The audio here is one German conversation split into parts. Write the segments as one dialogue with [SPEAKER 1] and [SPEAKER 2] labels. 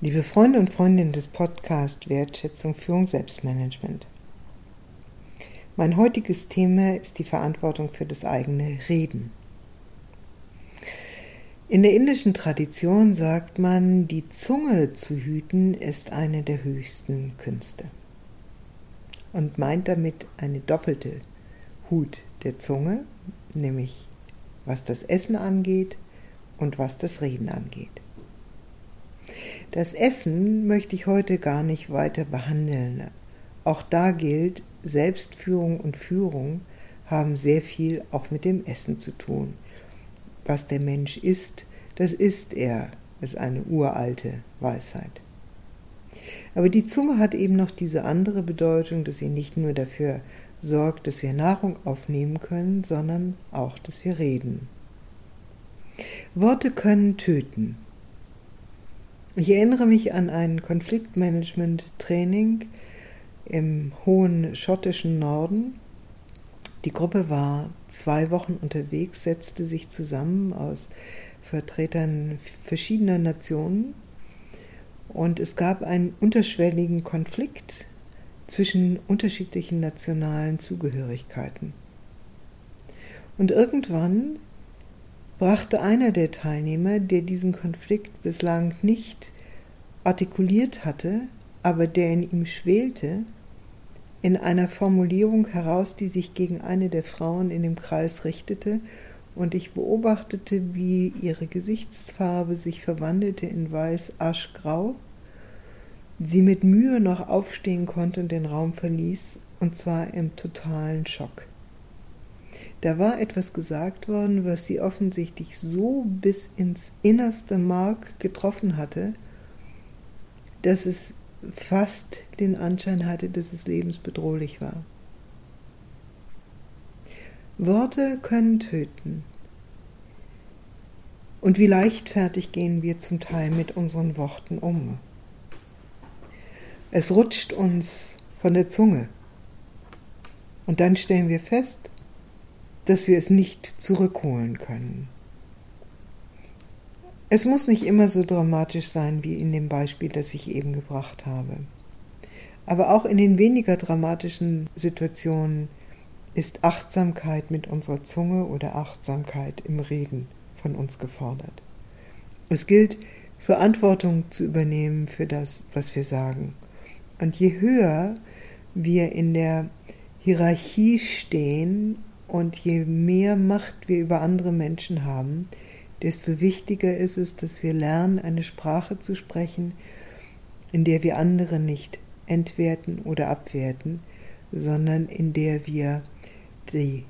[SPEAKER 1] Liebe Freunde und Freundinnen des Podcasts Wertschätzung, Führung, Selbstmanagement. Mein heutiges Thema ist die Verantwortung für das eigene Reden. In der indischen Tradition sagt man, die Zunge zu hüten ist eine der höchsten Künste und meint damit eine doppelte Hut der Zunge, nämlich was das Essen angeht und was das Reden angeht. Das Essen möchte ich heute gar nicht weiter behandeln. Auch da gilt, Selbstführung und Führung haben sehr viel auch mit dem Essen zu tun. Was der Mensch isst, das ist er, ist eine uralte Weisheit. Aber die Zunge hat eben noch diese andere Bedeutung, dass sie nicht nur dafür sorgt, dass wir Nahrung aufnehmen können, sondern auch, dass wir reden. Worte können töten. Ich erinnere mich an ein Konfliktmanagement-Training im hohen schottischen Norden. Die Gruppe war zwei Wochen unterwegs, setzte sich zusammen aus Vertretern verschiedener Nationen und es gab einen unterschwelligen Konflikt zwischen unterschiedlichen nationalen Zugehörigkeiten. Und irgendwann brachte einer der Teilnehmer, der diesen Konflikt bislang nicht artikuliert hatte, aber der in ihm schwelte, in einer Formulierung heraus, die sich gegen eine der Frauen in dem Kreis richtete, und ich beobachtete, wie ihre Gesichtsfarbe sich verwandelte in weiß-aschgrau, sie mit Mühe noch aufstehen konnte und den Raum verließ, und zwar im totalen Schock. Da war etwas gesagt worden, was sie offensichtlich so bis ins innerste Mark getroffen hatte, dass es fast den Anschein hatte, dass es lebensbedrohlich war. Worte können töten. Und wie leichtfertig gehen wir zum Teil mit unseren Worten um. Es rutscht uns von der Zunge. Und dann stellen wir fest, dass wir es nicht zurückholen können. Es muss nicht immer so dramatisch sein wie in dem Beispiel, das ich eben gebracht habe. Aber auch in den weniger dramatischen Situationen ist Achtsamkeit mit unserer Zunge oder Achtsamkeit im Reden von uns gefordert. Es gilt, Verantwortung zu übernehmen für das, was wir sagen. Und je höher wir in der Hierarchie stehen und je mehr Macht wir über andere Menschen haben, desto wichtiger ist es, dass wir lernen, eine Sprache zu sprechen, in der wir andere nicht entwerten oder abwerten, sondern in der wir die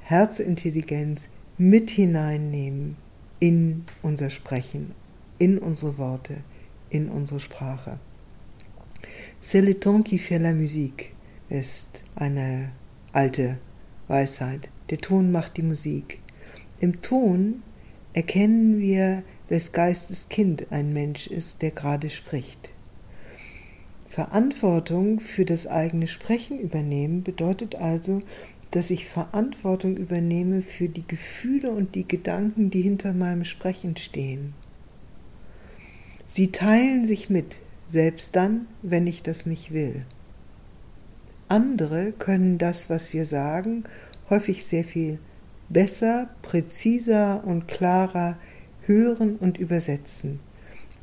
[SPEAKER 1] Herzintelligenz mit hineinnehmen in unser Sprechen, in unsere Worte, in unsere Sprache. C'est le temps qui fait la musique ist eine alte Weisheit. Der Ton macht die Musik. Im Ton erkennen wir, wes Geistes Kind ein Mensch ist, der gerade spricht. Verantwortung für das eigene Sprechen übernehmen bedeutet also, dass ich Verantwortung übernehme für die Gefühle und die Gedanken, die hinter meinem Sprechen stehen. Sie teilen sich mit, selbst dann, wenn ich das nicht will. Andere können das, was wir sagen, häufig sehr viel besser, präziser und klarer hören und übersetzen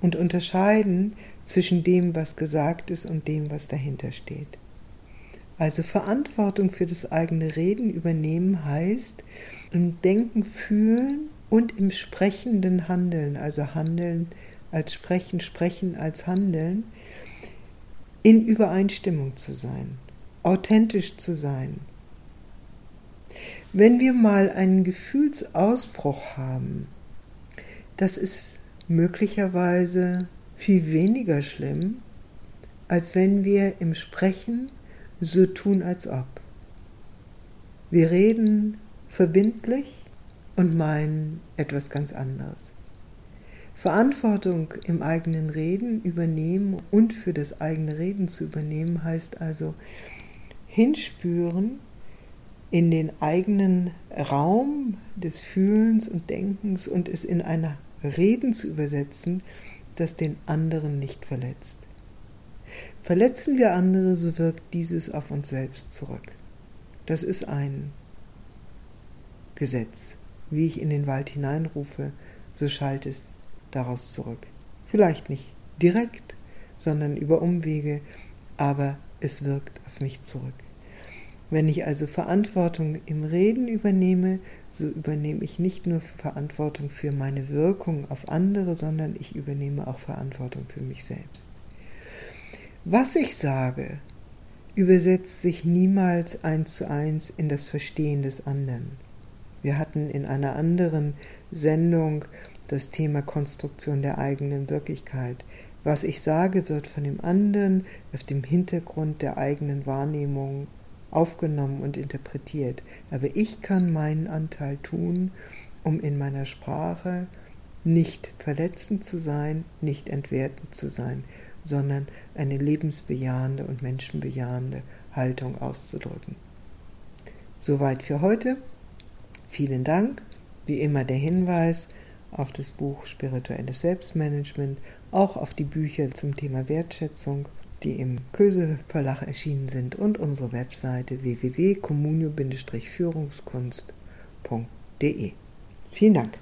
[SPEAKER 1] und unterscheiden zwischen dem, was gesagt ist und dem, was dahinter steht. Also Verantwortung für das eigene Reden übernehmen heißt im Denken, Fühlen und im sprechenden Handeln, also Handeln als Sprechen, Sprechen als Handeln, in Übereinstimmung zu sein authentisch zu sein. Wenn wir mal einen Gefühlsausbruch haben, das ist möglicherweise viel weniger schlimm, als wenn wir im Sprechen so tun, als ob. Wir reden verbindlich und meinen etwas ganz anderes. Verantwortung im eigenen Reden übernehmen und für das eigene Reden zu übernehmen heißt also, hinspüren in den eigenen Raum des Fühlens und Denkens und es in einer Reden zu übersetzen, das den anderen nicht verletzt. Verletzen wir andere, so wirkt dieses auf uns selbst zurück. Das ist ein Gesetz. Wie ich in den Wald hineinrufe, so schallt es daraus zurück. Vielleicht nicht direkt, sondern über Umwege, aber es wirkt auf mich zurück. Wenn ich also Verantwortung im Reden übernehme, so übernehme ich nicht nur Verantwortung für meine Wirkung auf andere, sondern ich übernehme auch Verantwortung für mich selbst. Was ich sage, übersetzt sich niemals eins zu eins in das Verstehen des anderen. Wir hatten in einer anderen Sendung das Thema Konstruktion der eigenen Wirklichkeit. Was ich sage, wird von dem anderen auf dem Hintergrund der eigenen Wahrnehmung aufgenommen und interpretiert. Aber ich kann meinen Anteil tun, um in meiner Sprache nicht verletzend zu sein, nicht entwertend zu sein, sondern eine lebensbejahende und menschenbejahende Haltung auszudrücken. Soweit für heute. Vielen Dank. Wie immer der Hinweis auf das Buch Spirituelles Selbstmanagement, auch auf die Bücher zum Thema Wertschätzung die im Köse Verlag erschienen sind und unsere Webseite www.communio-führungskunst.de. Vielen Dank.